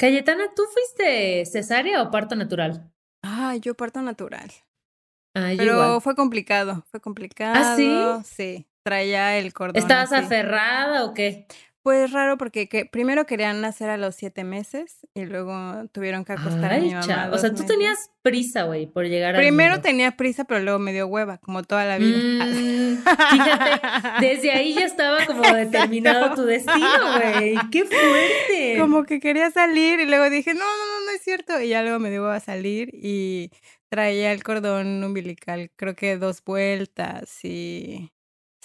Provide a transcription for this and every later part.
Cayetana, ¿tú fuiste cesárea o parto natural? Ah, yo parto natural. Ah, yo Pero igual. fue complicado, fue complicado. ¿Ah, sí? Sí, traía el cordón. ¿Estabas así. aferrada o qué? Pues raro porque que, primero querían nacer a los siete meses y luego tuvieron que acostar a mi mamá. cha- O sea, tú meses. tenías prisa, güey, por llegar al Primero tenía prisa, pero luego me dio hueva, como toda la vida. Mm, fíjate, desde ahí ya estaba como determinado tu destino, güey. ¡Qué fuerte! Como que quería salir y luego dije, no, no, no, no es cierto. Y ya luego me dio a salir y traía el cordón umbilical, creo que dos vueltas y...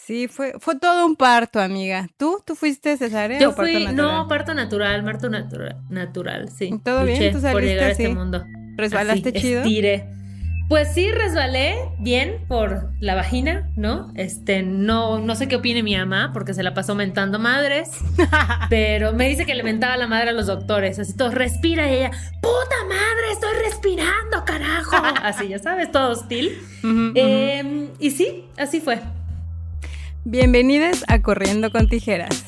Sí, fue, fue todo un parto, amiga. ¿Tú? ¿Tú fuiste cesárea Yo o parto fui, natural? no, parto natural, parto natural, natural, sí. ¿Todo bien? ¿Tú por saliste llegar a este mundo. ¿Resbalaste Así, chido? estiré. Pues sí, resbalé bien por la vagina, ¿no? Este, no, no sé qué opine mi mamá, porque se la pasó mentando madres, pero me dice que le mentaba la madre a los doctores, así todos, respira, y ella, puta madre, estoy respirando, carajo. Así, ya sabes, todo hostil. Em, y sí, así fue. Bienvenidos a Corriendo con Tijeras.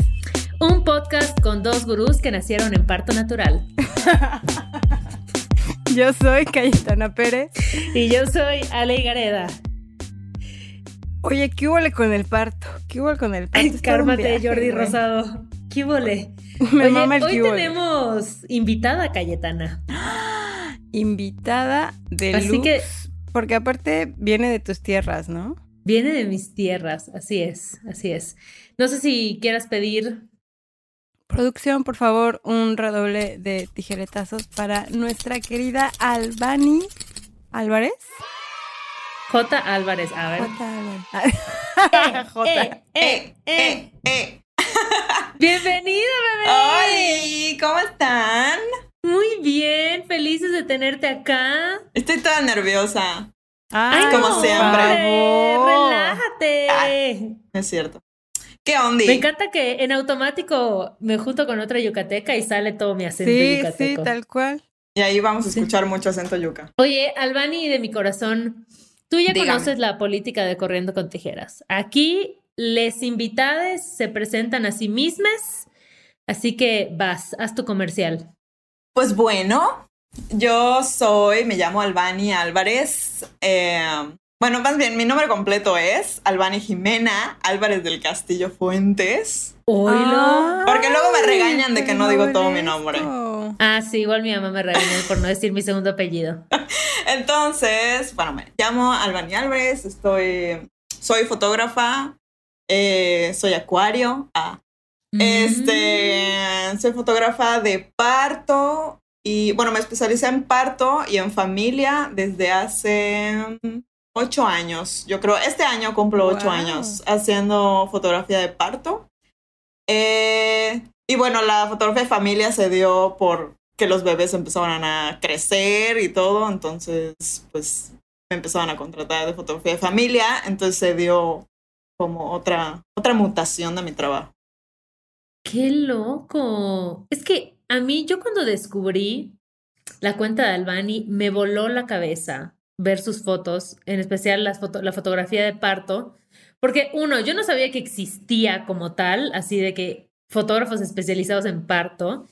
Un podcast con dos gurús que nacieron en parto natural. Yo soy Cayetana Pérez. Y yo soy Ale Gareda. Oye, ¿qué hubo con el parto? ¿Qué hubo con el parto? Cármate, viaje, Jordi güey. Rosado. ¿Qué vole? Me Oye, mama el hoy tenemos invitada Cayetana. Invitada de Así luz, que- Porque aparte viene de tus tierras, ¿no? Viene de mis tierras, así es, así es. No sé si quieras pedir. Producción, por favor, un redoble de tijeretazos para nuestra querida Albani Álvarez. J. Álvarez, a ver. Jota Álvarez. Jota. Eh, eh, eh. eh. Bienvenida, bebé. ¡Hola! ¿Cómo están? Muy bien, felices de tenerte acá. Estoy toda nerviosa. Ay, como por siempre. favor. Relájate. Ay. No es cierto. ¿Qué onda? Me encanta que en automático me junto con otra yucateca y sale todo mi acento Sí, sí, yucateco. tal cual. Y ahí vamos a escuchar mucho acento yuca. Oye, Albani de mi corazón, tú ya Dígame. conoces la política de Corriendo con Tijeras. Aquí les invitades se presentan a sí mismas, así que vas, haz tu comercial. Pues bueno, yo soy, me llamo Albani Álvarez. eh, bueno, más bien, mi nombre completo es Albani Jimena Álvarez del Castillo Fuentes. Oílo. Porque luego me regañan de que no digo todo mi nombre. Ah, sí, igual mi mamá me regañó por no decir mi segundo apellido. Entonces, bueno, me llamo Albani Álvarez, estoy, soy fotógrafa, eh, soy acuario, ah, Mm. este, soy fotógrafa de parto y bueno, me especialicé en parto y en familia desde hace ocho años. Yo creo, este año cumplo ocho años haciendo fotografía de parto. Eh, y bueno, la fotografía de familia se dio por que los bebés empezaban a crecer y todo, entonces pues me empezaban a contratar de fotografía de familia, entonces se dio como otra, otra mutación de mi trabajo. ¡Qué loco! Es que a mí, yo cuando descubrí la cuenta de Albani, me voló la cabeza ver sus fotos, en especial foto- la fotografía de parto, porque uno, yo no sabía que existía como tal, así de que fotógrafos especializados en parto,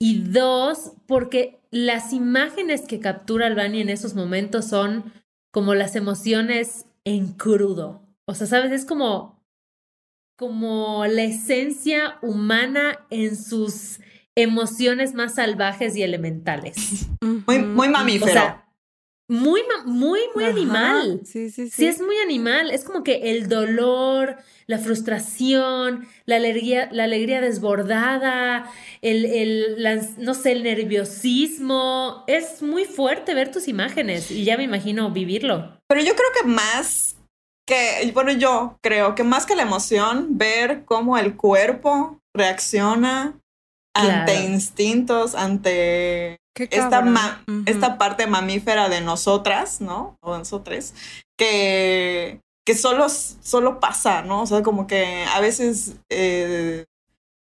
y dos, porque las imágenes que captura Albani en esos momentos son como las emociones en crudo. O sea, ¿sabes? Es como como la esencia humana en sus emociones más salvajes y elementales. Muy, muy mamífero. O sea, muy, muy, muy Ajá, animal. Sí, sí, sí. Sí, es muy animal. Es como que el dolor, la frustración, la alegría, la alegría desbordada, el, el, la- no sé, el nerviosismo. Es muy fuerte ver tus imágenes y ya me imagino vivirlo. Pero yo creo que más que, bueno, yo creo que más que la emoción, ver cómo el cuerpo reacciona ante Claro. instintos, ante esta, esta parte mamífera de nosotras, ¿no? O nosotros, que, que solo, solo pasa, ¿no? O sea, como que a veces, eh,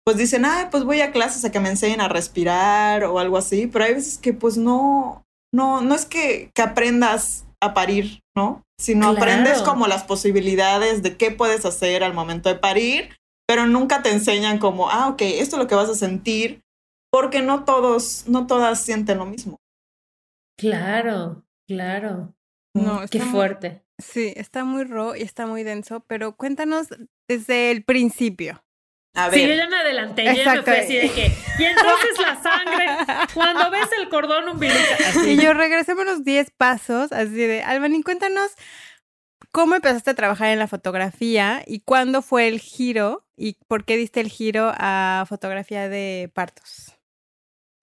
pues dicen, ay, pues voy a clases a que me enseñen a respirar o algo así, pero hay veces que pues no, no, no es que, que aprendas a parir, ¿no? Sino Claro. aprendes como las posibilidades de qué puedes hacer al momento de parir, pero nunca te enseñan como, ah, ok, esto es lo que vas a sentir porque no todos, no todas sienten lo mismo. Claro, claro. No, Qué muy- fuerte. Sí, está muy raw y está muy denso, pero cuéntanos desde el principio. A Sí, yo ver, ya me adelanté, yo ya me fui así de que. Y entonces la sangre, cuando ves el cordón umbilical. Así. Y yo regresemos unos 10 pasos, así de, Albany, cuéntanos cómo empezaste a trabajar en la fotografía y cuándo fue el giro y por qué diste el giro a fotografía de partos.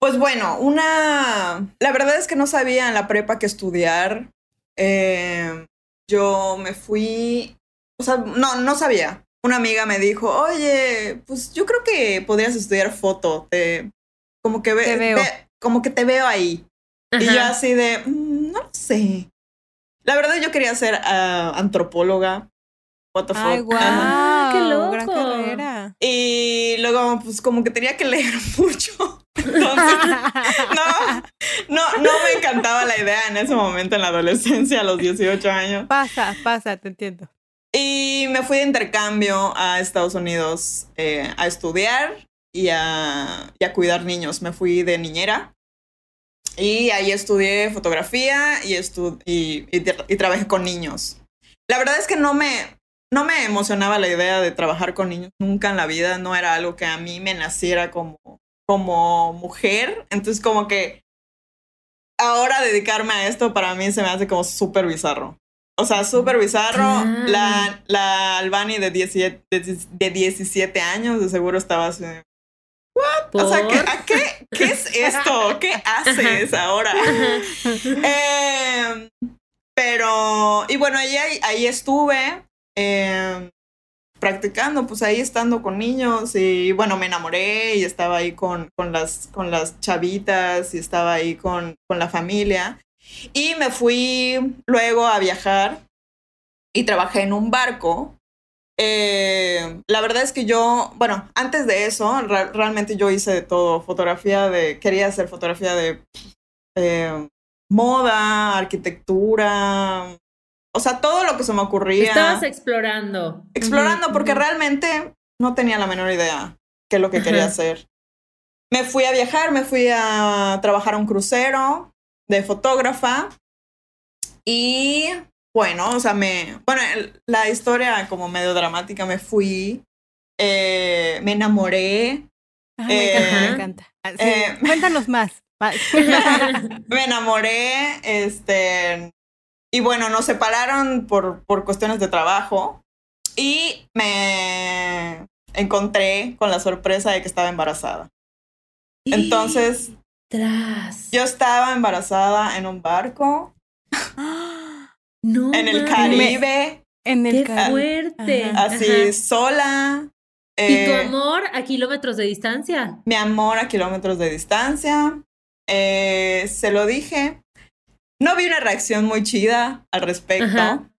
Pues bueno, una. La verdad es que no sabía en la prepa qué estudiar. Eh, yo me fui. O sea, no, no sabía. Una amiga me dijo, oye, pues yo creo que podrías estudiar foto. Te, como que ve- Te veo. ve- como que te veo ahí. Y yo así de, "Mm, no lo sé. La verdad yo quería ser ah, antropóloga. What the Ay, fuck. guau, Ajá. Ah, qué gran loco. carrera. Y luego, pues como que tenía que leer mucho. Entonces, no, no, no me encantaba la idea en ese momento, en la adolescencia, a los 18 años. pasa, pasa, te entiendo. Y me fui de intercambio a Estados Unidos eh, a estudiar y a, y a cuidar niños. Me fui de niñera. Y ahí estudié fotografía y, estu y, y tra- y trabajé con niños. La verdad es que no me, no me emocionaba la idea de trabajar con niños nunca en la vida. No era algo que a mí me naciera como, como mujer. Entonces como que ahora dedicarme a esto para mí se me hace como súper bizarro. O sea, súper bizarro. La, la Albani de 17, de, de 17 años de seguro estaba así. De, O sea, ¿qué, a qué, ¿qué es esto? ¿Qué haces ahora? Eh, pero, y bueno, ahí, ahí, ahí estuve eh, practicando, pues ahí estando con niños y bueno, me enamoré y estaba ahí con, con, las, con las chavitas y estaba ahí con, con la familia. Y me fui luego a viajar y trabajé en un barco. Eh, la verdad es que yo, bueno, antes de eso, re- realmente yo hice de todo, fotografía de, quería hacer fotografía de eh, moda, arquitectura, o sea, todo lo que se me ocurría. Estabas explorando. explorando porque realmente no tenía la menor idea qué es lo que quería Ajá. hacer. Me fui a viajar, me fui a trabajar a un crucero de fotógrafa y bueno, o sea, me, bueno, la historia como medio dramática, me fui, eh, me enamoré, Ay, me encanta, Eh, me encanta. Ah, sí, eh, cuéntanos más. más. me enamoré, este, y bueno, nos separaron por, por cuestiones de trabajo y me encontré con la sorpresa de que estaba embarazada. Entonces, Tras. yo estaba embarazada en un barco, no en el. Caribe, en el Qué ca- fuerte. Ajá. así Ajá. sola. ¿Y tu eh, amor a kilómetros de distancia? mi amor a kilómetros de distancia. Eh, se lo dije. No vi una reacción muy chida al respecto. Ajá.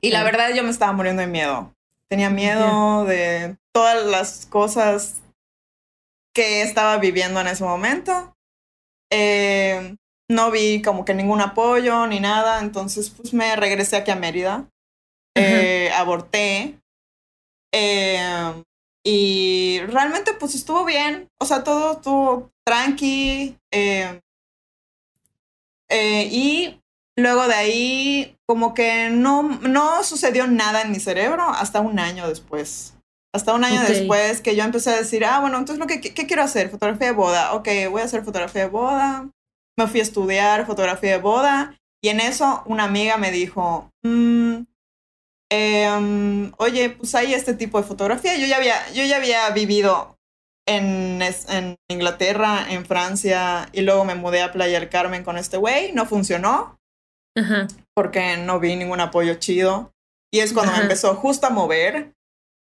Y la verdad yo me estaba muriendo de miedo. Tenía miedo de todas las cosas que estaba viviendo en ese momento. Eh, no vi como que ningún apoyo ni nada. Entonces pues me regresé aquí a Mérida. Eh, aborté. Eh, y realmente pues estuvo bien. O sea, todo estuvo tranqui. eh, eh, y luego de ahí, como que no, no sucedió nada en mi cerebro hasta un año después. Hasta un año después que yo empecé a decir, ah, bueno, entonces lo que, ¿qué quiero hacer? Fotografía de boda. Ok, voy a hacer fotografía de boda. Me fui a estudiar fotografía de boda. Y en eso una amiga me dijo, "Mm, em, oye, pues hay este tipo de fotografía. Yo ya había, yo ya había vivido en, en Inglaterra, en Francia, y luego me mudé a Playa del Carmen con este güey. No funcionó Ajá. porque no vi ningún apoyo chido. Y es cuando Ajá. me empezó justo a mover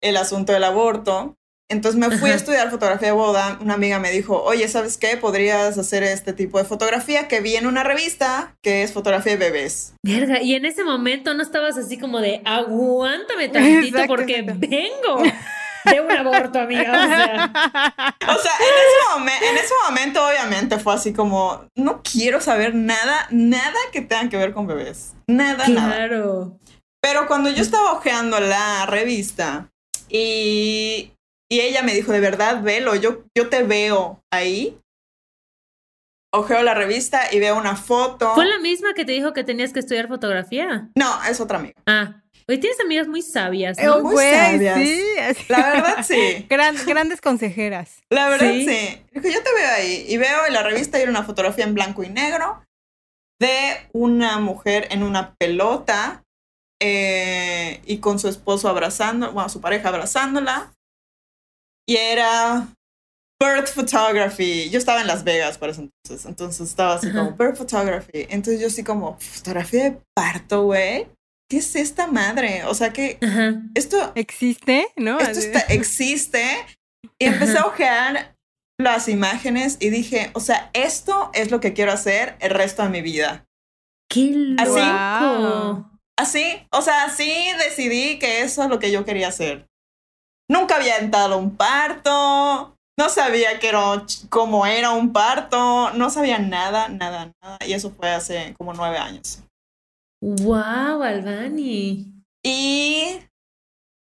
el asunto del aborto. Entonces me fui a estudiar fotografía de boda. Una amiga me dijo, oye, ¿sabes qué? Podrías hacer este tipo de fotografía que vi en una revista que es fotografía de bebés. Verga, y en ese momento no estabas así como de aguántame tantito Exacto, porque exacto. vengo de un aborto, amiga. O sea, O sea, en ese, en ese momento obviamente fue así como, no quiero saber nada, nada que tenga que ver con bebés. Nada, nada. claro. Pero cuando yo estaba hojeando la revista y Y ella me dijo, de verdad, velo, yo, yo te veo ahí. Ojeo la revista y veo una foto. ¿Fue la misma que te dijo que tenías que estudiar fotografía? No, es otra amiga. Ah, hoy tienes amigas muy sabias, Eh, ¿no? muy güey, sabias. sí. La verdad, sí. Gran- grandes consejeras. La verdad, Sí. sí. Dijo, yo te veo ahí. Y veo en la revista hay una fotografía en blanco y negro de una mujer en una pelota eh, y con su esposo abrazando, bueno, su pareja abrazándola. Y era bird photography. Yo estaba en Las Vegas para ese entonces. Entonces estaba así Ajá. como bird photography. Entonces yo así como, fotografía de parto, güey. ¿Qué es esta madre? O sea que Ajá. esto ¿Existe? ¿no? esto Así. está- existe. Y empecé a ojear las imágenes y dije, o sea, esto es lo que quiero hacer el resto de mi vida. ¡Qué ¿Así? loco! Wow. Así, o sea, así decidí que eso es lo que yo quería hacer. Nunca había entrado a un parto, no sabía que era, cómo era un parto, no sabía nada, nada, nada. Y eso fue hace como nueve años. ¡Wow, Albani! Y,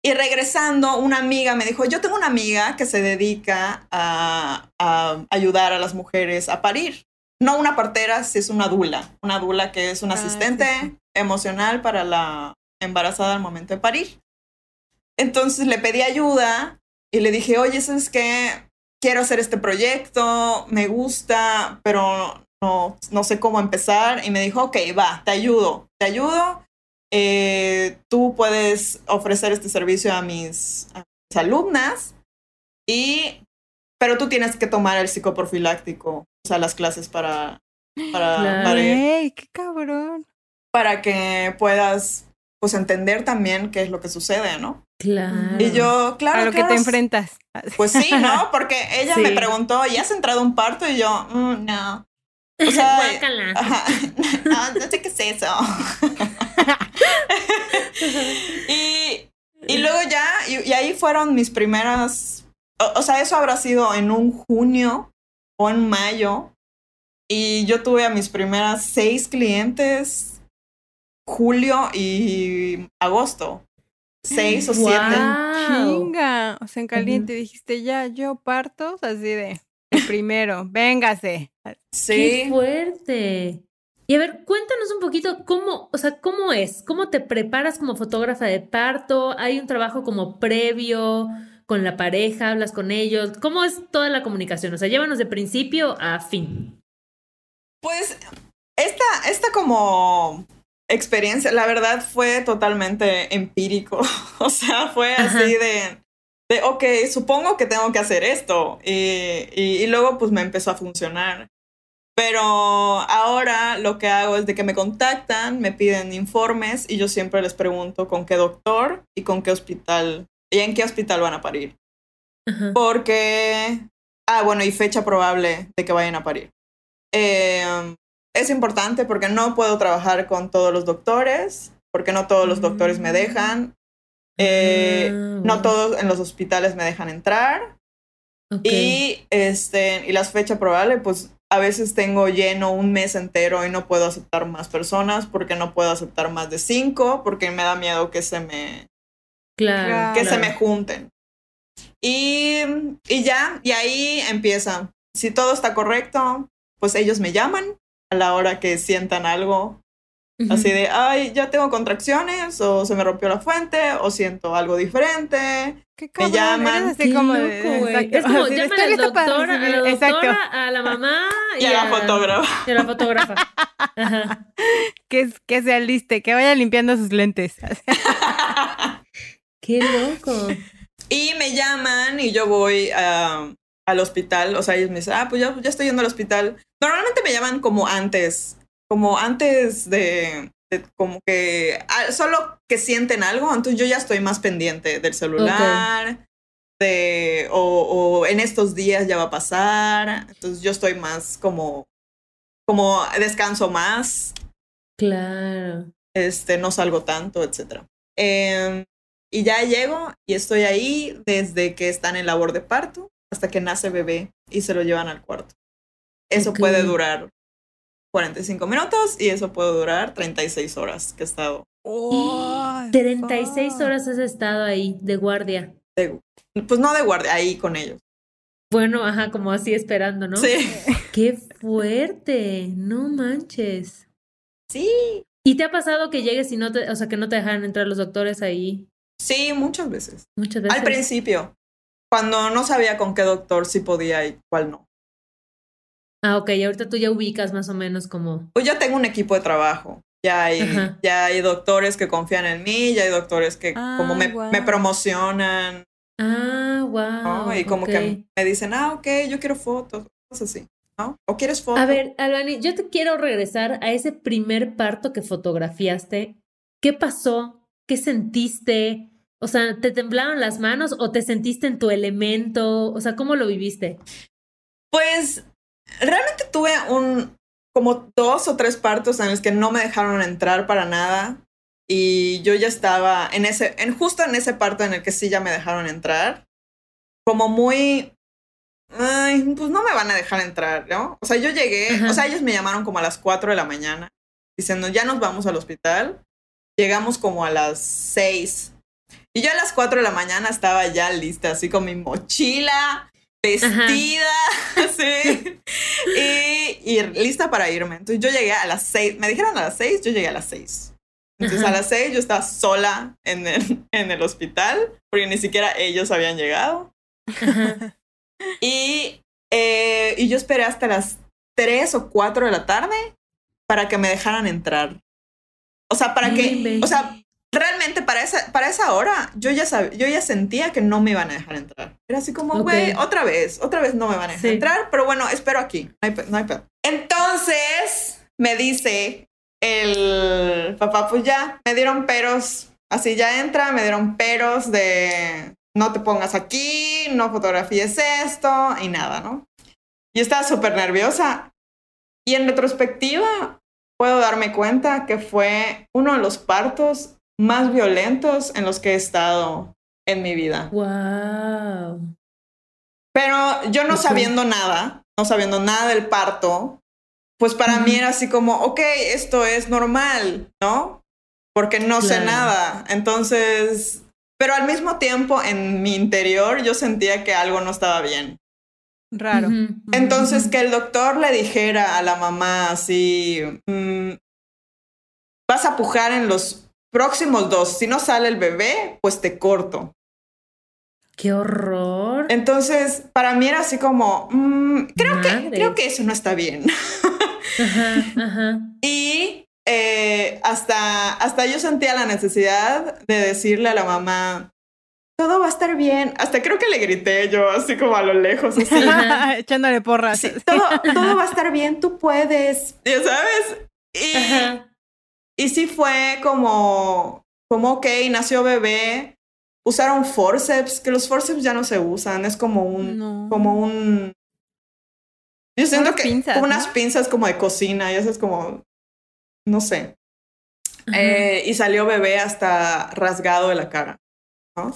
y regresando, una amiga me dijo, yo tengo una amiga que se dedica a, a ayudar a las mujeres a parir. No una partera, si es una dula. Una dula que es un Ah, asistente sí. emocional para la embarazada al momento de parir. Entonces le pedí ayuda y le dije, oye, ¿sabes qué? Quiero hacer este proyecto, me gusta, pero no, no sé cómo empezar. Y me dijo, ok, va, te ayudo, te ayudo eh, tú puedes ofrecer este servicio a mis, a mis alumnas y pero tú tienes que tomar el psicoprofiláctico, o sea, las clases para para, Claro. para, Ey, qué cabrón. para que puedas pues entender también qué es lo que sucede, ¿no? Claro. Y yo, claro, a lo que claro, te enfrentas. Pues sí, ¿no? Porque ella Sí. me preguntó, ¿y has entrado un parto? Y yo, "Mm, no. O sea, Guácala. Ajá. No, no sé qué es eso. y, y luego ya, y, y ahí fueron mis primeras, o, o sea, eso habrá sido en un junio o en mayo. Y yo tuve a mis primeras seis clientes julio y agosto. Seis o siete. Guau. Chinga. O sea, en caliente dijiste, ya, yo parto, así de, primero, véngase. ¡Qué Sí. fuerte! Y a ver, cuéntanos un poquito cómo, o sea, cómo es, cómo te preparas como fotógrafa de parto, hay un trabajo como previo con la pareja, hablas con ellos, ¿cómo es toda la comunicación? O sea, llévanos de principio a fin. Pues esta, esta como experiencia, la verdad fue totalmente empírico. O sea, fue Ajá. así de, de, ok, supongo que tengo que hacer esto. Y, y, y luego pues me empezó a funcionar. Pero ahora lo que hago es de que me contactan, me piden informes y yo siempre les pregunto con qué doctor y con qué hospital y en qué hospital van a parir. Ajá. Porque, ah, bueno, y fecha probable de que vayan a parir. Eh, es importante porque no puedo trabajar con todos los doctores, porque no todos los doctores me dejan, eh, Ah, no todos en los hospitales me dejan entrar Ok. y, este, y las fechas probables, pues a veces tengo lleno un mes entero y no puedo aceptar más personas porque no puedo aceptar más de cinco porque me da miedo que se me, Claro. que se claro. me junten. Y, y ya, y ahí empieza. Si todo está correcto, pues ellos me llaman a la hora que sientan algo, así de, ay, ya tengo contracciones, o se me rompió la fuente, o siento algo diferente. Qué cabrón, llaman. así como loco, Es como así llaman "Estoy al doctor, a la recibir". doctora, Exacto, a la mamá Y a la fotógrafa. y a la fotógrafa. Ajá. que, es- que se aliste, que vaya limpiando sus lentes. Qué loco. Y me llaman y yo voy a- al hospital, o sea, ellos me dicen, ah, pues ya, ya estoy yendo al hospital. Normalmente me llaman como antes, como antes de, de como que, ah, solo que sienten algo, entonces yo ya estoy más pendiente del celular, de, o, o en estos días ya va a pasar, entonces yo estoy más como, como descanso más, Claro. este, no salgo tanto, etc. y ya llego y estoy ahí desde que están en labor de parto hasta que nace bebé y se lo llevan al cuarto. Eso puede durar 45 minutos y eso puede durar 36 horas que he estado. Oh, 36 fuck. horas has estado ahí de guardia. de, pues no de guardia, ahí con ellos. Bueno, ajá, como así esperando, ¿no? Sí. Qué fuerte, no manches. Sí. ¿Y te ha pasado que llegues y no te, o sea, que no te dejan entrar los doctores ahí Sí, muchas veces. muchas veces? Al principio, cuando no sabía con qué doctor sí podía y cuál no. Ah, ok, y ahorita tú ya ubicas más o menos como. Pues ya tengo un equipo de trabajo. Ya hay, Ajá. ya hay doctores que confían en mí, ya hay doctores que Ah, como me, guau. me promocionan, Ah, wow. ¿no? y como que me dicen, ah, ok, yo quiero fotos, cosas así, ¿no? ¿O quieres fotos? A ver, Albani, yo te quiero regresar a ese primer parto que fotografiaste. ¿Qué pasó? ¿Qué sentiste? O sea, ¿te temblaron las manos o te sentiste en tu elemento? O sea, ¿cómo lo viviste? Pues realmente tuve un como dos o tres partos en los que no me dejaron entrar para nada y yo ya estaba en ese en justo en ese parto en el que sí ya me dejaron entrar como muy ay, pues no me van a dejar entrar, ¿no? O sea, yo llegué, Ajá. o sea, ellos me llamaron como a las 4 de la mañana diciendo, "Ya nos vamos al hospital." Llegamos como a las 6. Y yo a las 4 de la mañana estaba ya lista, así con mi mochila, vestida, sí, y, y lista para irme. Entonces yo llegué a las 6, me dijeron a las 6, yo llegué a las 6. Entonces Ajá. a las 6 yo estaba sola en el, en el hospital, porque ni siquiera ellos habían llegado. Y, eh, y yo esperé hasta las 3 o 4 de la tarde para que me dejaran entrar. O sea, para que, o sea, realmente para esa, para esa hora yo ya, sab- yo ya sentía que no me iban a dejar entrar. Era así como, güey, otra vez, otra vez no me van a dejar Sí. entrar, pero bueno, espero aquí, no hay, no hay pedo. Entonces me dice el papá, pues ya, me dieron peros, así ya entra, me dieron peros de no te pongas aquí, no fotografíes esto y nada, ¿no? Y estaba súper nerviosa. Y en retrospectiva, puedo darme cuenta que fue uno de los partos más violentos en los que he estado en mi vida. Wow. Pero yo no sabiendo nada, no sabiendo nada del parto, pues para mí era así como, ok, esto es normal, ¿no? Porque no sé nada. Entonces, pero al mismo tiempo en mi interior yo sentía que algo no estaba bien. Raro. Entonces, que el doctor le dijera a la mamá así, mm, vas a pujar en los próximos dos, si no sale el bebé, pues te corto. Qué horror. Entonces, para mí era así como, mm, creo, que, creo que eso no está bien. Ajá, ajá. Y eh, hasta, hasta yo sentía la necesidad de decirle a la mamá, todo va a estar bien. Hasta creo que le grité yo, así como a lo lejos, así. Ajá. Echándole porras. Sí, todo, todo va a estar bien, tú puedes. Ya sabes. Y, Ajá. Y sí fue como, como, ok, nació bebé. Usaron forceps, que los forceps ya no se usan. Es como un, No. como un. Yo siento Unas que pinzas, como unas pinzas como de cocina, y eso es como, no sé. Eh, y salió bebé hasta rasgado de la cara. ¿no?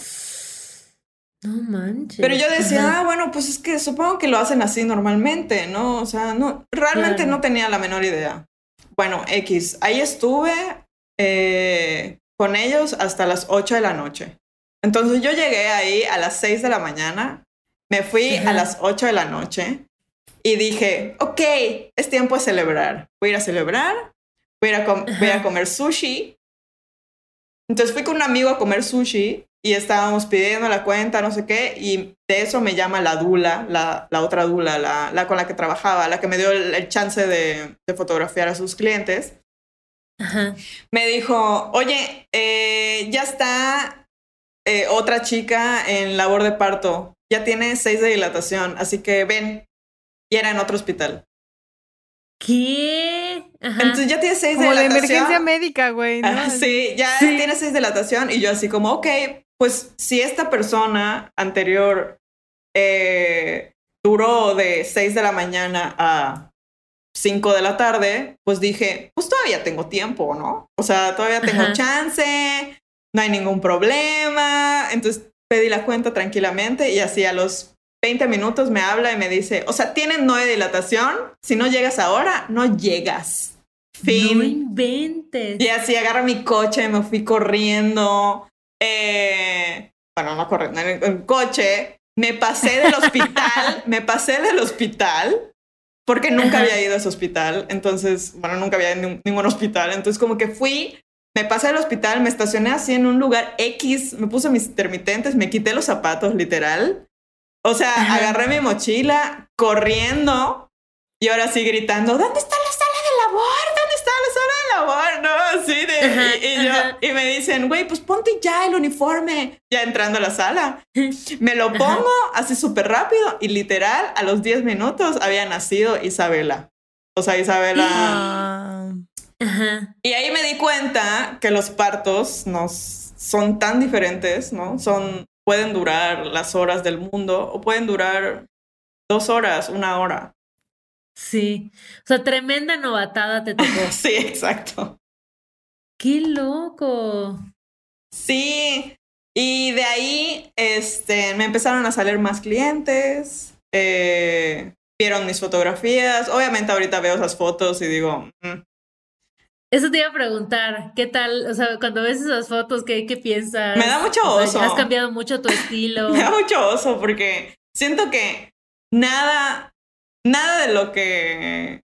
No manches. Pero yo decía, Ajá. ah, bueno, pues es que supongo que lo hacen así normalmente, ¿no? O sea, no, realmente Claro. no tenía la menor idea. Bueno, X, ahí estuve eh, con ellos hasta las 8 de la noche. Entonces yo llegué ahí a las 6 de la mañana, me fui Ajá. a las 8 de la noche y dije, ok, es tiempo de celebrar. Voy a ir a celebrar, voy a ir a, com- voy a comer sushi. Entonces fui con un amigo a comer sushi y estábamos pidiendo la cuenta, no sé qué, y de eso me llama la dula, la, la otra dula, la, la con la que trabajaba, la que me dio el, el chance de, de fotografiar a sus clientes. Ajá. Me dijo, oye, eh, ya está eh, otra chica en labor de parto, ya tiene seis de dilatación, así que ven, y era en otro hospital. ¿Qué? Ajá. Entonces ya tiene seis de Como de dilatación. emergencia médica, güey, ¿no? Ah, sí, ya Sí. tiene seis de dilatación y yo así como, ok, pues si esta persona anterior eh, duró de 6 de la mañana a 5 de la tarde, pues dije, pues todavía tengo tiempo, ¿no? O sea, todavía tengo Ajá. chance, no hay ningún problema. Entonces pedí la cuenta tranquilamente y así a los 20 minutos me habla y me dice, o sea, tienen nueve dilatación, si no llegas ahora, no llegas. Fin. No inventes. Y así agarré mi coche, me fui corriendo. Eh, bueno, no corriendo, en, coche, me pasé del hospital, me pasé del hospital porque nunca había ido a ese hospital, entonces, bueno, nunca había ido a ningún- hospital, entonces como que fui, me pasé del hospital, me estacioné así en un lugar X, me puse mis intermitentes, me quité los zapatos, literal. O sea, agarré mi mochila corriendo y ahora sí gritando, ¿dónde está la sala de labor? ¿Dónde está la sala de labor? No, así de... Ajá, y, y yo- y me dicen, güey, pues ponte ya el uniforme, ya entrando a la sala. Me lo Ajá. pongo así súper rápido y literal a los 10 minutos había nacido Isabela. O sea, Isabela... Ah, Ajá. Y ahí me di cuenta que los partos nos son tan diferentes, ¿no? Son, pueden durar las horas del mundo o pueden durar dos horas, una hora. Sí. O sea, tremenda novatada te tocó. Sí, exacto. ¡Qué loco! Sí. Y de ahí, este, me empezaron a salir más clientes. eh, vieron mis fotografías. Obviamente ahorita veo esas fotos y digo, "Mm, Eso te iba a preguntar, ¿qué tal? O sea, cuando ves esas fotos, ¿qué, qué piensas? Me da mucho O sea, oso. ¿Has cambiado mucho tu estilo? Me da mucho oso porque siento que nada, nada de lo que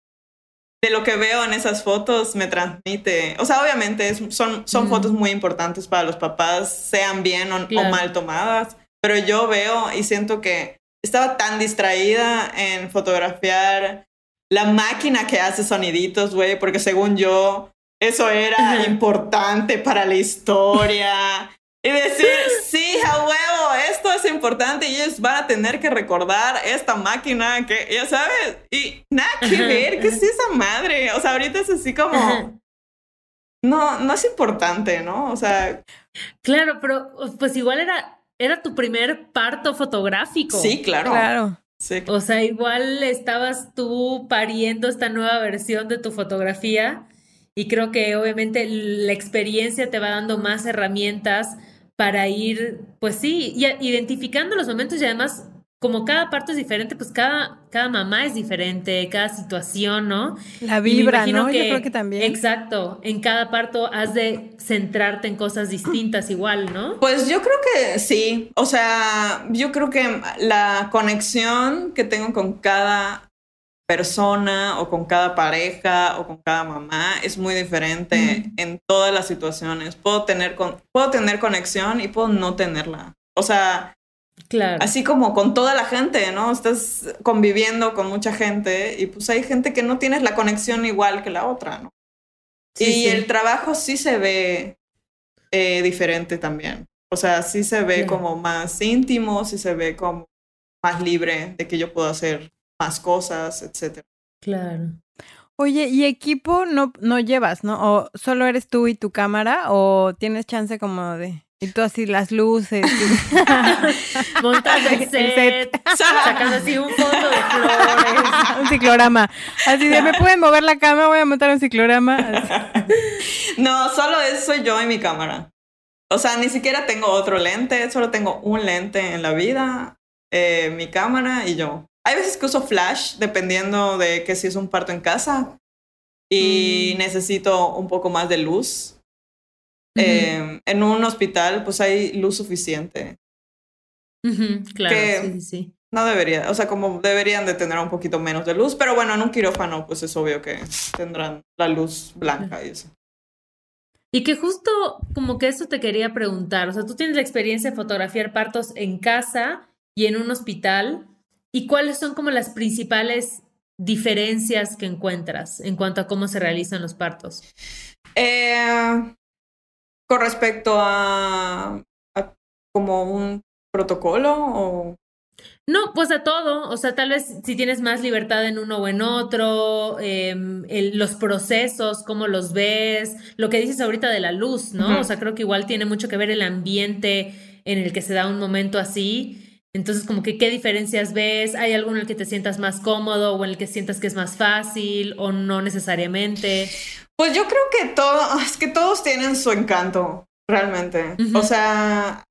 de lo que veo en esas fotos me transmite. O sea, obviamente es- son, son Mm. fotos muy importantes para los papás, sean bien o, o mal tomadas. Pero yo veo y siento que estaba tan distraída en fotografiar la máquina que hace soniditos, güey, porque según yo, eso era importante para la historia. Y decir, sí, a huevo, esto es importante y ellos van a tener que recordar esta máquina que, ya sabes, y nada que ver, ¿qué es esa madre? O sea, ahorita es así como, no, no es importante, ¿no? O sea, Claro, pero pues igual era, era tu primer parto fotográfico. sí, claro. claro. Sí, O sea, igual estabas tú pariendo esta nueva versión de tu fotografía y creo que obviamente la experiencia te va dando más herramientas para ir, pues sí, y identificando los momentos y además como cada parto es diferente, pues cada, cada mamá es diferente, cada situación, ¿no? La vibra, imagino ¿no? Yo creo que también. Exacto, en cada parto has de centrarte en cosas distintas igual, ¿no? Pues yo creo que sí. O sea, yo creo que la conexión que tengo con cada persona o con cada pareja o con cada mamá es muy diferente en todas las situaciones. Puedo tener, con, puedo tener conexión y puedo no tenerla. O sea, Claro. así como con toda la gente, ¿no? Estás conviviendo con mucha gente y pues hay gente que no tienes la conexión igual que la otra, ¿no? Sí, y sí. el trabajo sí se ve eh, diferente también. O sea, sí se ve como más íntimo, sí se ve como más libre de que yo puedo hacer más cosas, etc. Claro. Oye, ¿y equipo no, no llevas, no? ¿O solo eres tú y tu cámara? ¿O tienes chance como de... Y tú así las luces. y- Montas el El set, sacas así un fondo de flores. un ciclorama. Así de, ¿me pueden mover la cámara? Voy a montar un ciclorama. Así. No, solo es soy yo y mi cámara. O sea, ni siquiera tengo otro lente, solo tengo un lente en la vida, eh, mi cámara y yo. Hay veces que uso flash, dependiendo de que si es un parto en casa y Mm. necesito un poco más de luz. Eh, en un hospital, pues hay luz suficiente. Claro, que- sí, sí, sí. No debería, o sea, como deberían de tener un poquito menos de luz, pero bueno, en un quirófano, pues es obvio que tendrán la luz blanca y eso. Y que justo como que eso te quería preguntar, o sea, tú tienes la experiencia de fotografiar partos en casa y en un hospital, ¿y cuáles son como las principales diferencias que encuentras en cuanto a cómo se realizan los partos? Eh, con respecto a, a como un protocolo o No, pues a todo, o sea, tal vez si tienes más libertad en uno o en otro, em, el- los procesos, cómo los ves, lo que dices ahorita de la luz, ¿no? O sea, creo que igual tiene mucho que ver el ambiente en el que se da un momento así. Entonces, como que qué diferencias ves, ¿hay alguno en el que te sientas más cómodo o en el que sientas que es más fácil o no necesariamente? Pues yo creo que todo, es que todos tienen su encanto, realmente. O sea,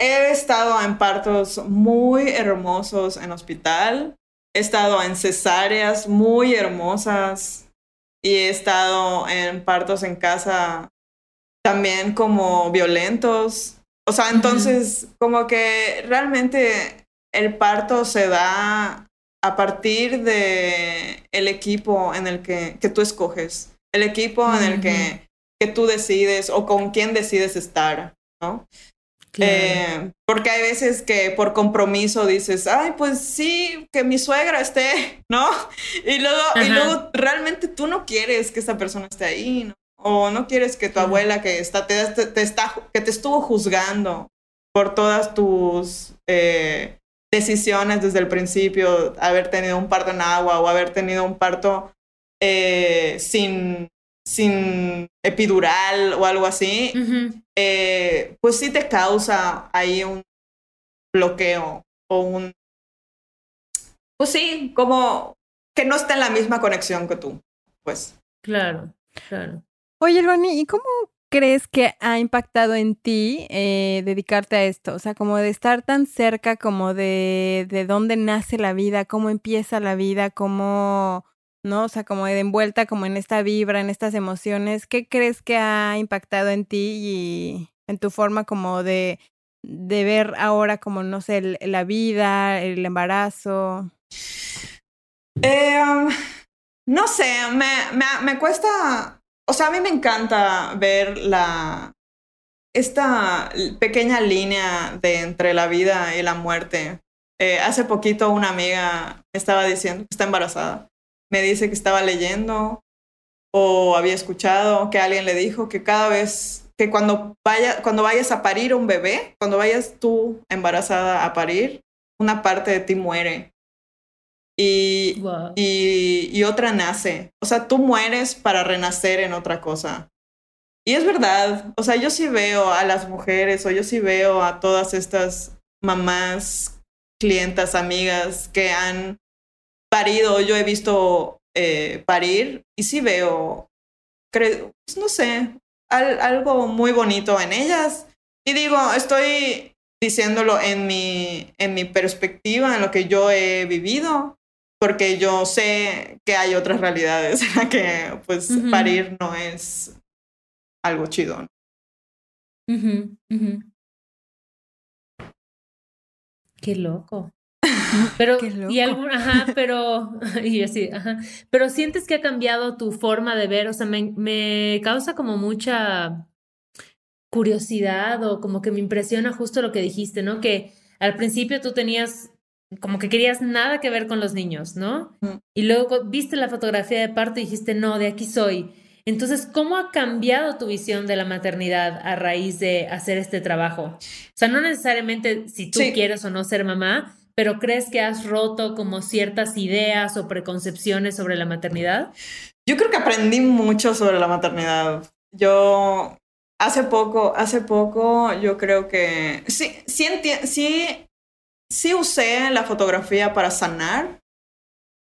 he estado en partos muy hermosos en hospital, he estado en cesáreas muy hermosas y he estado en partos en casa también como violentos. O sea, entonces, como que realmente el parto se da a partir de el equipo en el que, que tú escoges, el equipo en el que, que tú decides o con quién decides estar, ¿no? Eh, porque hay veces que por compromiso dices, ay, pues sí, que mi suegra esté, ¿no? Y luego, y luego realmente tú no quieres que esa persona esté ahí, ¿no? O no quieres que tu abuela que está te, está, que te estuvo juzgando por todas tus eh, decisiones desde el principio, haber tenido un parto en agua o haber tenido un parto eh, sin, sin epidural o algo así, eh, pues sí te causa ahí un bloqueo o un... Pues sí, como que no está en la misma conexión que tú, pues. Claro, claro. Oye, Ronnie, ¿y cómo crees que ha impactado en ti eh, dedicarte a esto? O sea, como de estar tan cerca como de, de dónde nace la vida, cómo empieza la vida, cómo ¿no? O sea, como de envuelta como en esta vibra, en estas emociones, ¿qué crees que ha impactado en ti y en tu forma como de, de ver ahora como, no sé, la vida, el embarazo? Eh, no sé, me, me, me cuesta, o sea, a mí me encanta ver la, esta pequeña línea de entre la vida y la muerte. Eh, hace poquito una amiga estaba diciendo que está embarazada me dice que estaba leyendo o había escuchado que alguien le dijo que cada vez que cuando, vaya, cuando vayas a parir un bebé, cuando vayas tú embarazada a parir, una parte de ti muere y, y, y, otra nace. O sea, tú mueres para renacer en otra cosa. Y es verdad, o sea, yo sí veo a las mujeres o yo sí veo a todas estas mamás, clientas, amigas que han parido, yo he visto eh, parir y sí veo, creo, pues no sé, algo muy bonito en ellas. Y digo, estoy diciéndolo en mi, en mi perspectiva, en lo que yo he vivido, porque yo sé que hay otras realidades en las que pues parir no es algo chido. Qué loco. Pero, y ajá, pero, y así, ajá, pero sientes que ha cambiado tu forma de ver, o sea, me, me causa como mucha curiosidad o como que me impresiona justo lo que dijiste, ¿no? Que al principio tú tenías como que querías nada que ver con los niños, ¿no? Y luego viste la fotografía de parto y dijiste, no, de aquí soy. Entonces, ¿cómo ha cambiado tu visión de la maternidad a raíz de hacer este trabajo? O sea, no necesariamente si tú quieres o no ser mamá, pero ¿crees que has roto como ciertas ideas o preconcepciones sobre la maternidad? Yo creo que aprendí mucho sobre la maternidad. Yo hace poco, hace poco, yo creo que sí, sí, sí, sí usé la fotografía para sanar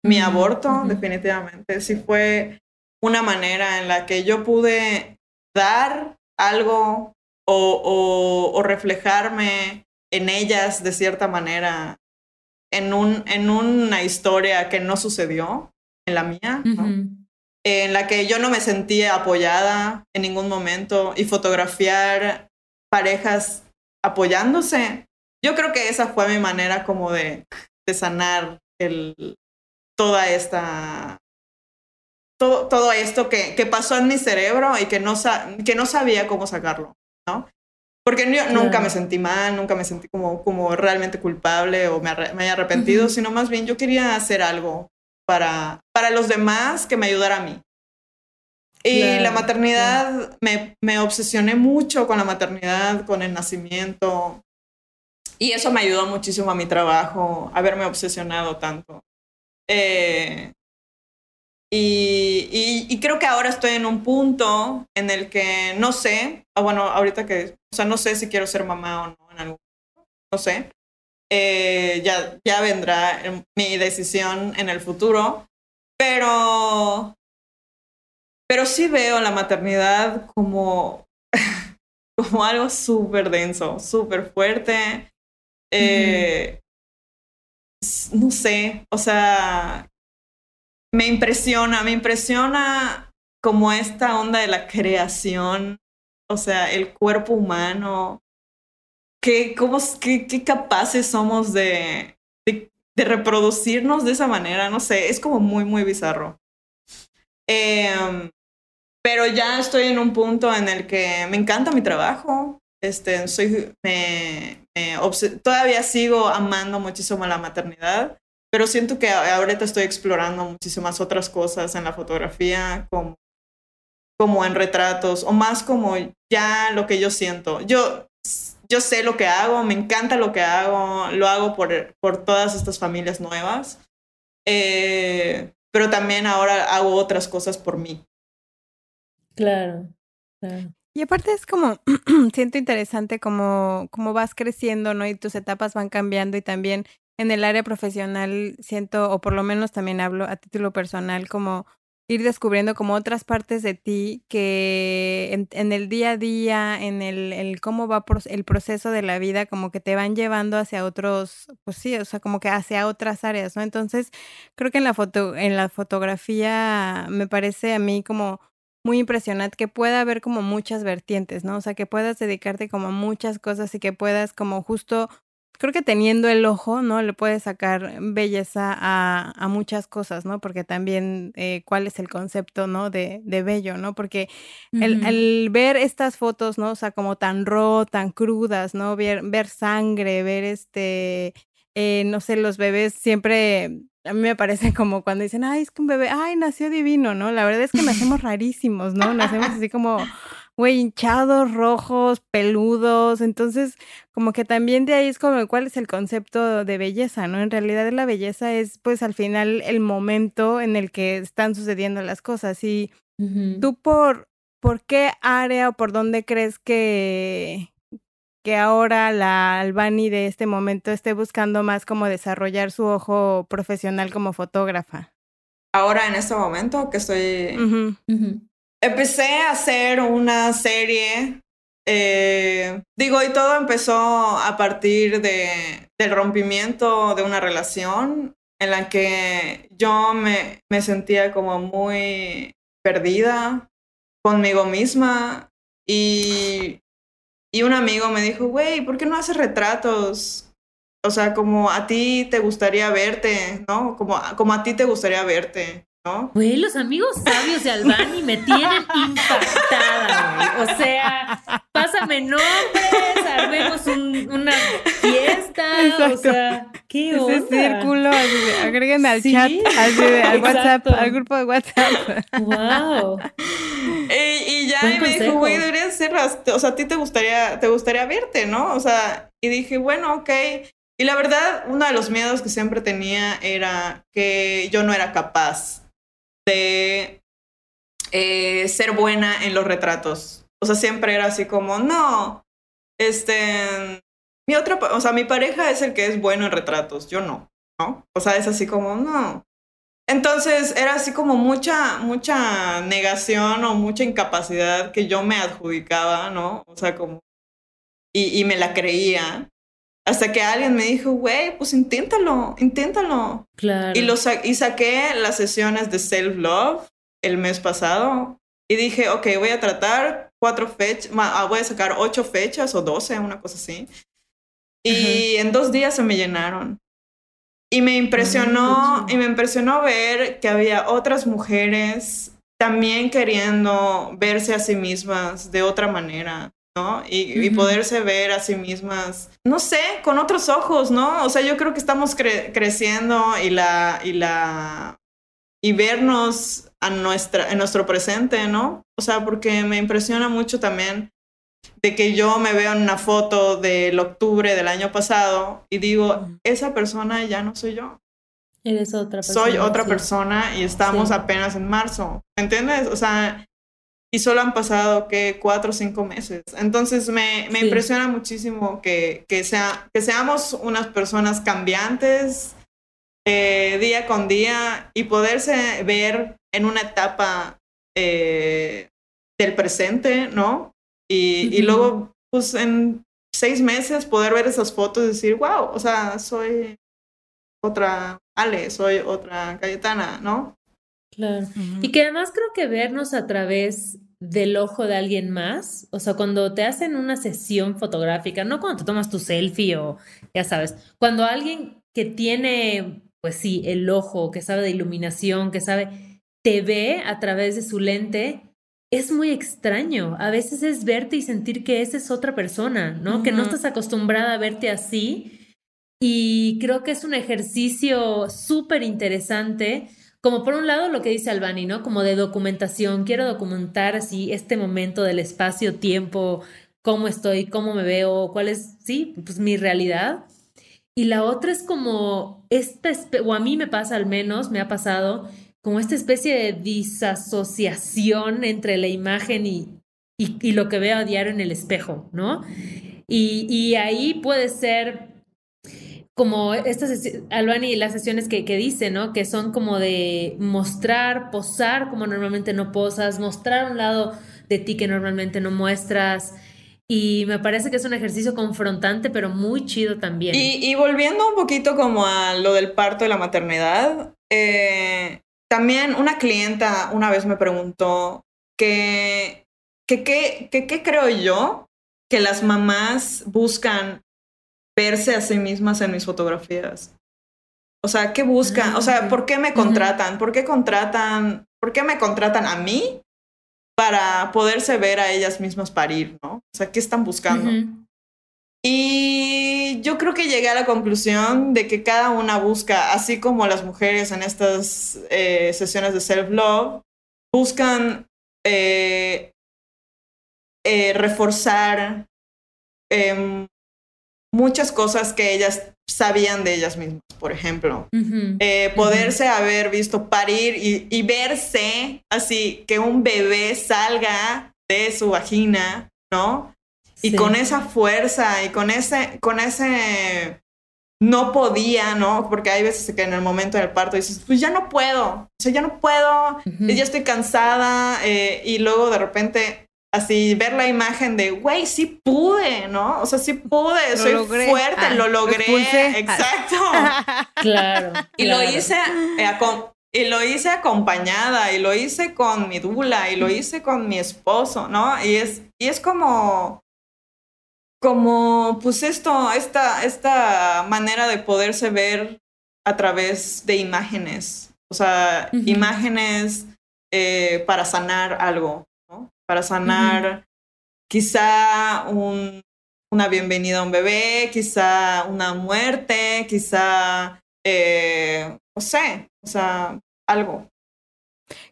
mi aborto, definitivamente. Sí fue una manera en la que yo pude dar algo o, o reflejarme en ellas de cierta manera en, un, en una historia que no sucedió, en la mía, en la que yo no me sentía apoyada en ningún momento y fotografiar parejas apoyándose. Yo creo que esa fue mi manera como de, de sanar el, toda esta todo, todo esto que, que, pasó en mi cerebro y que no, que no sabía cómo sacarlo, ¿no? Porque yo nunca me sentí mal, nunca me sentí como, como realmente culpable o me, me haya arrepentido, sino más bien yo quería hacer algo para, para los demás que me ayudara a mí. Y la maternidad, me, me obsesioné mucho con la maternidad, con el nacimiento. Y eso me ayudó muchísimo a mi trabajo, haberme obsesionado tanto. Eh, y, creo que ahora estoy en un punto en el que no sé, ah, bueno, ahorita que, o sea, no sé si quiero ser mamá o no en algún no sé. Eh, ya, ya vendrá mi decisión en el futuro, pero, pero sí veo la maternidad como, como algo súper denso, súper fuerte. Eh, no sé, o sea, me impresiona, me impresiona como esta onda de la creación, o sea, el cuerpo humano, qué, cómo, qué, qué capaces somos de, de, reproducirnos de esa manera, no sé, es como muy, muy bizarro. Eh, pero ya estoy en un punto en el que me encanta mi trabajo, este, soy, todavía sigo amando muchísimo la maternidad, pero siento que ahorita estoy explorando muchísimas otras cosas en la fotografía, como, como en retratos, o más como ya lo que yo siento. Yo, yo sé lo que hago, me encanta lo que hago, lo hago por, por todas estas familias nuevas, eh, pero también ahora hago otras cosas por mí. Claro, claro. Y aparte es como, siento interesante como, como vas creciendo, ¿no? Y tus etapas van cambiando y también en el área profesional siento, o por lo menos también hablo a título personal, como ir descubriendo como otras partes de ti que en, el día a día, en el, el cómo va el proceso de la vida, como que te van llevando hacia otros, pues sí, o sea, como que hacia otras áreas, ¿no? Entonces, creo que en la foto, en la fotografía me parece a mí como muy impresionante que pueda haber como muchas vertientes, ¿no? O sea, que puedas dedicarte como a muchas cosas y que puedas como justo, creo que teniendo el ojo, ¿no? Le puedes sacar belleza a, a muchas cosas, ¿no? Porque también eh, cuál es el concepto, ¿no? De, de bello, ¿no? Porque el, el, ver estas fotos, ¿no? O sea, como tan raw, tan crudas, ¿no? Ver, ver sangre, ver este... Eh, no sé, los bebés siempre a mí me parece como cuando dicen, ay, es que un bebé, ay, nació divino, ¿no? La verdad es que nacemos rarísimos, ¿no? Nacemos así como, güey, hinchados, rojos, peludos. Entonces, como que también de ahí es como, ¿cuál es el concepto de belleza, ¿no? En realidad la belleza es, pues, al final el momento en el que están sucediendo las cosas. Y tú por, ¿por qué área o por dónde crees que, que ahora la Albani de este momento esté buscando más como desarrollar su ojo profesional como fotógrafa? Ahora en este momento que estoy... Uh -huh. Empecé a hacer una serie, eh, digo, y todo empezó a partir de, del rompimiento de una relación en la que yo me, me sentía como muy perdida conmigo misma y y un amigo me dijo, güey, ¿por qué no haces retratos? O sea, como a ti te gustaría verte, ¿no? Como, como a ti te gustaría verte, ¿no? Güey, los amigos sabios de Albani me tienen impactada, güey. O sea, pásame nombres, armemos un, una fiesta, Exacto. o sea, ¿qué onda? Ese círculo, agréguenme al sí, chat, al, al WhatsApp, al grupo de WhatsApp. Wow. Y, y ya y me dijo, güey, deberías ser, o sea, a ti te gustaría, te gustaría verte, ¿no? O sea, y dije, bueno, ok. Y la verdad, uno de los miedos que siempre tenía era que yo no era capaz de eh, ser buena en los retratos. O sea, siempre era así como, no, este, mi otra, o sea, mi pareja es el que es bueno en retratos, yo no, ¿no? O sea, es así como, no. Entonces era así como mucha, mucha negación o mucha incapacidad que yo me adjudicaba, ¿no? O sea, como, y, y me la creía. Hasta que alguien me dijo, güey, pues inténtalo, inténtalo. Claro. Y, lo sa y saqué las sesiones de self-love el mes pasado y dije, ok, voy a tratar cuatro fechas, voy a sacar ocho fechas o doce, una cosa así. Y uh -huh. en dos días se me llenaron. Y me impresionó, y me impresionó ver que había otras mujeres también queriendo verse a sí mismas de otra manera. ¿No? Y, uh -huh. y, poderse ver a sí mismas, no sé, con otros ojos, ¿no? O sea, yo creo que estamos cre creciendo y la, y la, y vernos a nuestra, en nuestro presente, ¿no? O sea, porque me impresiona mucho también de que yo me veo en una foto del octubre del año pasado y digo, uh -huh. esa persona ya no soy yo. Eres otra persona. Soy otra sí. persona y estamos sí. apenas en marzo, ¿entiendes? O sea, y solo han pasado que cuatro o cinco meses. Entonces me, me sí. impresiona muchísimo que, que, sea, que seamos unas personas cambiantes eh, día con día y poderse ver en una etapa eh, del presente, ¿no? Y, uh -huh. y, luego, pues en seis meses poder ver esas fotos y decir, wow, o sea, soy otra Ale, soy otra Cayetana, ¿no? Claro. Uh -huh. Y que además creo que vernos a través del ojo de alguien más. O sea, cuando te hacen una sesión fotográfica, no cuando te tomas tu selfie o ya sabes, cuando alguien que tiene, pues sí, el ojo, que sabe de iluminación, que sabe, te ve a través de su lente, es muy extraño. A veces es verte y sentir que esa es otra persona, ¿no? Que no estás acostumbrada a verte así. Y creo que es un ejercicio súper interesante como por un lado lo que dice Albani, ¿no? Como de documentación, quiero documentar así este momento del espacio, tiempo, cómo estoy, cómo me veo, cuál es, sí, pues mi realidad. Y la otra es como esta, o a mí me pasa al menos, me ha pasado, como esta especie de disasociación entre la imagen y, y, lo que veo a diario en el espejo, ¿no? Y, y ahí puede ser como estas, Albani, las sesiones que, que dice, ¿no? Que son como de mostrar, posar como normalmente no posas, mostrar un lado de ti que normalmente no muestras. Y me parece que es un ejercicio confrontante, pero muy chido también. Y, volviendo un poquito como a lo del parto y la maternidad, eh, también una clienta una vez me preguntó que, que, que, creo yo que las mamás buscan verse a sí mismas en mis fotografías. O sea, ¿qué buscan? O sea, ¿por qué me contratan? ¿Por qué contratan? ¿Por qué me contratan a mí para poderse ver a ellas mismas parir, no? O sea, ¿qué están buscando? Y yo creo que llegué a la conclusión de que cada una busca, así como las mujeres en estas eh, sesiones de self-love, buscan eh, eh, reforzar em, muchas cosas que ellas sabían de ellas mismas, por ejemplo. Eh, poderse haber visto parir y, verse así, que un bebé salga de su vagina, ¿no? Y con esa fuerza y con ese, con ese no podía, ¿no? Porque hay veces que en el momento del parto dices, pues ya no puedo, o sea, ya no puedo, ya estoy cansada, eh, y luego de repente así ver la imagen de, güey, sí pude, ¿no? O sea, sí pude, soy fuerte, ah, lo logré. Exacto. claro. Y lo hice eh, y lo hice acompañada y lo hice con mi dula y lo hice con mi esposo, ¿no? Y es y es como como pues esto esta esta manera de poderse ver a través de imágenes, o sea, imágenes eh, para sanar algo, para sanar quizá un, una bienvenida a un bebé, quizá una muerte, quizá, eh, no sé, o sea, algo.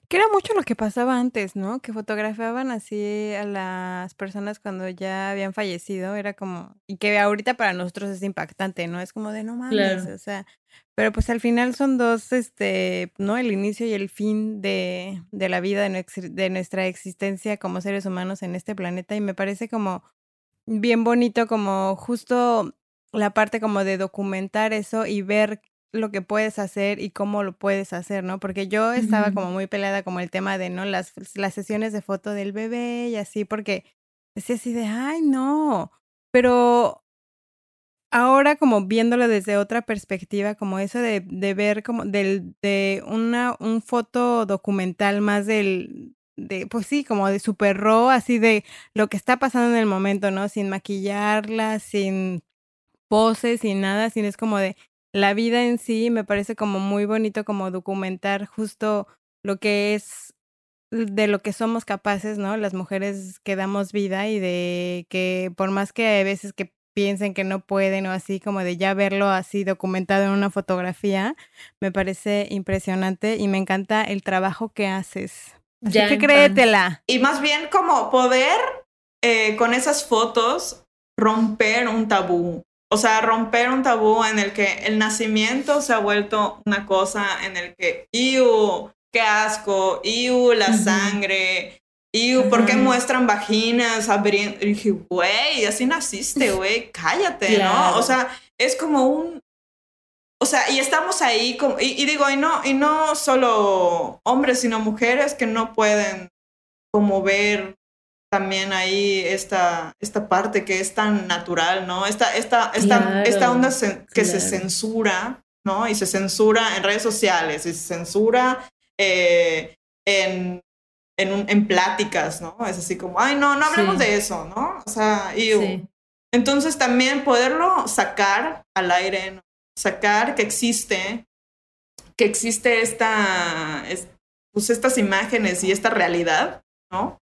Que era mucho lo que pasaba antes, ¿no? Que fotografiaban así a las personas cuando ya habían fallecido. Era como. Y que ahorita para nosotros es impactante, ¿no? Es como de no mames. O sea. Pero pues al final son dos, este, ¿no? El inicio y el fin de, de la vida, de, de nuestra existencia como seres humanos en este planeta. Y me parece como bien bonito, como justo la parte como de documentar eso y ver lo que puedes hacer y cómo lo puedes hacer, ¿no? Porque yo estaba como muy peleada como el tema de, ¿no? Las, las sesiones de foto del bebé y así, porque decía así de, ay, no, pero ahora como viéndolo desde otra perspectiva, como eso de, de ver como del, de una, un foto documental más del, de, pues sí, como de super raw, así de lo que está pasando en el momento, ¿no? Sin maquillarla, sin poses, sin nada, sin es como de, la vida en sí me parece como muy bonito como documentar justo lo que es de lo que somos capaces, ¿no? Las mujeres que damos vida y de que por más que hay veces que piensen que no pueden o así como de ya verlo así documentado en una fotografía, me parece impresionante y me encanta el trabajo que haces. ya que créetela. Y más bien como poder eh, con esas fotos romper un tabú, o sea, romper un tabú en el que el nacimiento se ha vuelto una cosa en el que, ¡iu! ¡Qué asco! ¡iu! La sangre. ¡iu! ¿Por qué muestran vaginas abriendo? Y dije, güey, así naciste, güey, cállate, ¿no? O sea, es como un. O sea, y estamos ahí, como, y, y digo, y no, y no solo hombres, sino mujeres que no pueden como ver también ahí esta, esta parte que es tan natural, ¿no? Esta, esta, esta, esta onda que se censura, ¿no? Y se censura en redes sociales, y se censura eh, en, en, pláticas, ¿no? Es así como, ay, no, no hablemos de eso, ¿no? O sea, y entonces también poderlo sacar al aire, sacar que existe, que existe esta, pues estas imágenes y esta realidad, ¿no?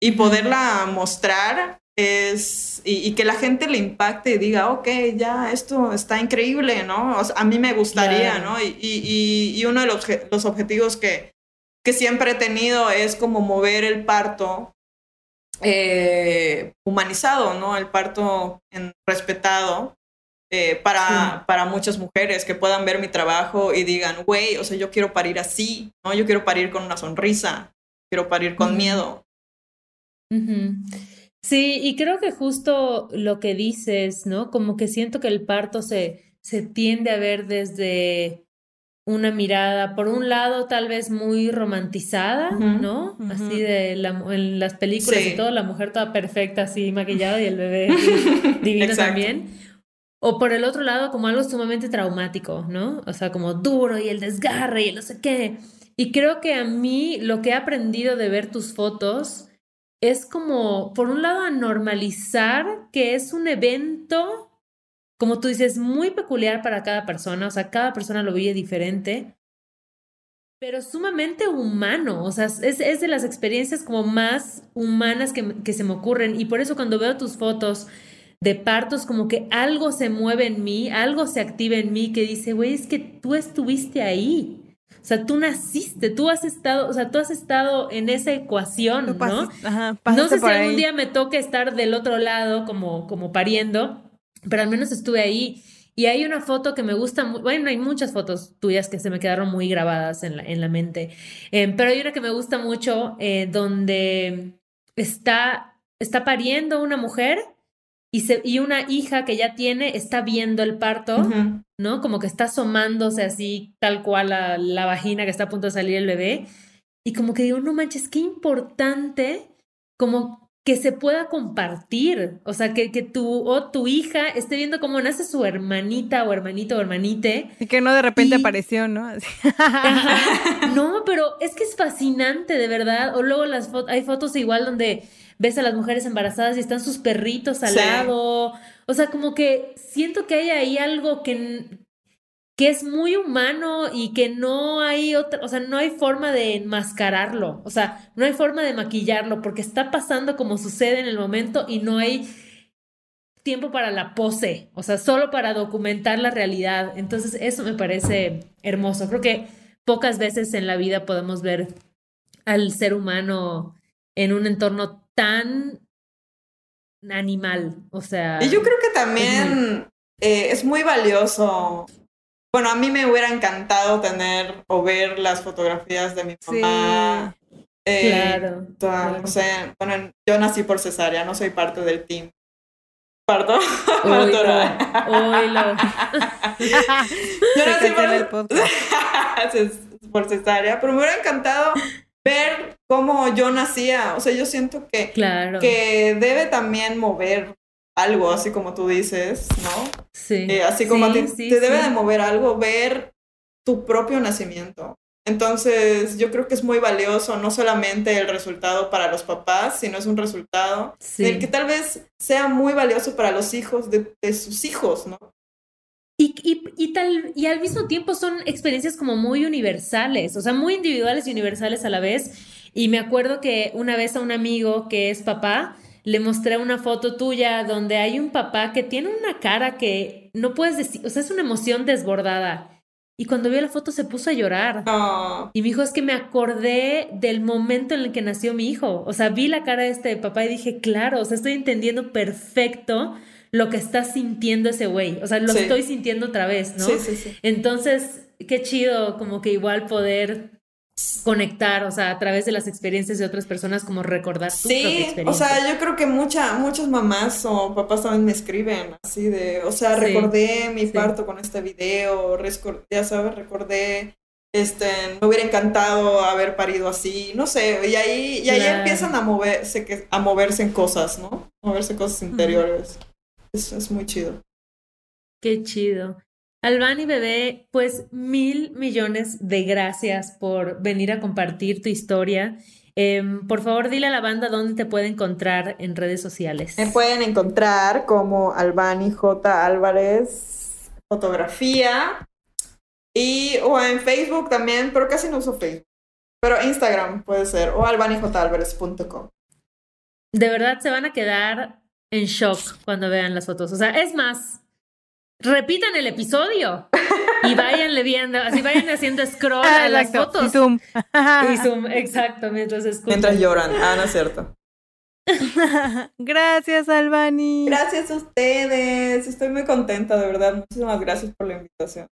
Y poderla mostrar es, y, que la gente le impacte y diga, ok, ya, esto está increíble, ¿no? a mí me gustaría, ¿no? Y, y, y, uno de los, los objetivos que, que siempre he tenido es como mover el parto eh, humanizado, ¿no? El parto en, respetado eh, para, para muchas mujeres que puedan ver mi trabajo y digan, güey, o sea, yo quiero parir así, ¿no? Yo quiero parir con una sonrisa, quiero parir con miedo. Sí, y creo que justo lo que dices, ¿no? Como que siento que el parto se, se tiende a ver desde una mirada, por un lado, tal vez muy romantizada, ¿no? Así de en las películas y todo, la mujer toda perfecta, así maquillada y el bebé divino también. O por el otro lado, como algo sumamente traumático, ¿no? O sea, como duro y el desgarre y el no sé qué. Y creo que a mí lo que he aprendido de ver tus fotos es como, por un lado, a normalizar que es un evento, como tú dices, muy peculiar para cada persona, o sea, cada persona lo vive diferente, pero sumamente humano, o sea, es, es de las experiencias como más humanas que, que se me ocurren. Y por eso cuando veo tus fotos de partos, como que algo se mueve en mí, algo se activa en mí que dice, güey, es que tú estuviste ahí. O sea, tú naciste, tú has estado, o sea, tú has estado en esa ecuación, ¿no? no sé si algún día me toque estar del otro lado como, como pariendo, pero al menos estuve ahí. Y hay una foto que me gusta, bueno, hay muchas fotos tuyas que se me quedaron muy grabadas en la, en la mente, eh, pero hay una que me gusta mucho eh, donde está, está pariendo una mujer y, una hija que ya tiene está viendo el parto, ¿no? Como que está asomándose así, tal cual a la vagina que está a punto de salir el bebé. Y como que digo, no manches, qué importante como que se pueda compartir, o sea, que, que tu o tu hija esté viendo cómo nace su hermanita o hermanito o hermanite. Y que no de repente apareció, ¿no? No, pero es que es fascinante, de verdad. O luego las fotos, hay fotos igual donde ves a las mujeres embarazadas y están sus perritos al lado. O sea, como que siento que hay ahí algo que, que es muy humano y que no hay otra, o sea, no hay forma de enmascararlo, o sea, no hay forma de maquillarlo porque está pasando como sucede en el momento y no hay tiempo para la pose, o sea, solo para documentar la realidad. Entonces, eso me parece hermoso. Creo que pocas veces en la vida podemos ver al ser humano en un entorno tan animal, o sea... Y yo creo que también eh, es muy, valioso. Bueno, a mí me hubiera encantado tener o ver las fotografías de mi mamá. Eh, claro, O sea, bueno, yo nací por cesárea, no soy parte del team. ¿Parto? Oilo, yo nací por, por cesárea, pero me hubiera encantado ver cómo yo nacía. O sea, yo siento que, que debe también mover algo, así como tú dices, ¿no? Sí. Eh, así como a ti te debe de mover algo, ver tu propio nacimiento. Entonces, yo creo que es muy valioso no solamente el resultado para los papás, sino es un resultado del que tal vez sea muy valioso para los hijos de, de sus hijos, ¿no? Y, y, y, tal, y al mismo tiempo son experiencias como muy universales, o sea, muy individuales y universales a la vez. Y me acuerdo que una vez a un amigo que es papá, le mostré una foto tuya donde hay un papá que tiene una cara que no puedes decir, o sea, es una emoción desbordada. Y cuando vio la foto se puso a llorar. Y me dijo, es que me acordé del momento en el que nació mi hijo. O sea, vi la cara de este papá y dije, claro, o sea, estoy entendiendo perfecto lo que está sintiendo ese güey. O sea, lo estoy sintiendo otra vez, ¿no? Sí, sí, sí. Entonces, qué chido como que igual poder conectar, o sea, a través de las experiencias de otras personas, como recordar tu sí, experiencia. o sea, yo creo que mucha, muchas mamás o papás también me escriben así de, o sea, recordé mi parto con este video, ya sabes, recordé, este, me hubiera encantado haber parido así, no sé, y ahí, y ahí empiezan a moverse, a moverse en cosas, ¿no? Moverse cosas interiores. Eso es muy chido. Qué chido. Albani Bebé, pues mil millones de gracias por venir a compartir tu historia Em, por favor, dile a la banda dónde te puede encontrar en redes sociales. Me pueden encontrar como Albani J. Álvarez Fotografía y o en Facebook también, pero casi no uso Facebook. Pero Instagram puede ser o albanijalvarez.com. De verdad se van a quedar en shock cuando vean las fotos. O sea, es más, repitan el episodio y váyanle viendo, así vayan haciendo scroll a las Exacto, fotos. y zoom. Y zoom, exacto, mientras escuchan. Mientras lloran. Ah, no es cierto. Gracias, Albani. Gracias a ustedes. Estoy muy contenta, de verdad. Muchísimas gracias por la invitación.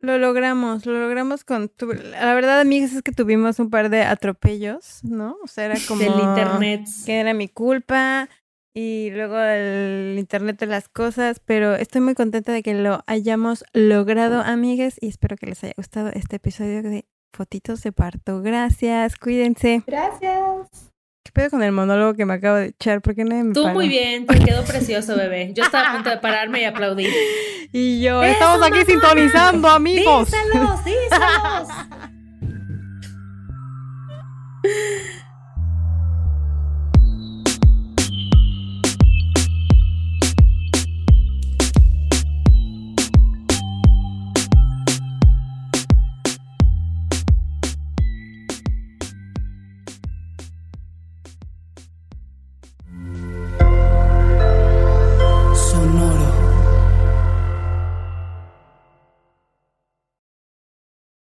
Lo logramos, lo logramos con tu... La verdad, amigas, es que tuvimos un par de atropellos, ¿no? O sea, era como... Del internet. Que era mi culpa y luego el internet de las cosas, pero estoy muy contenta de que lo hayamos logrado, amigas, y espero que les haya gustado este episodio de Fotitos de Parto. Gracias, cuídense. Gracias. ¿Qué pedo con el monólogo que me acabo de echar? ¿Por qué nadie me Tú muy bien, te quedó precioso, bebé. Yo estaba a punto de pararme y aplaudir. Y yo, ¡Eso, estamos aquí mamá! sintonizando, amigos. Díselos, díselos.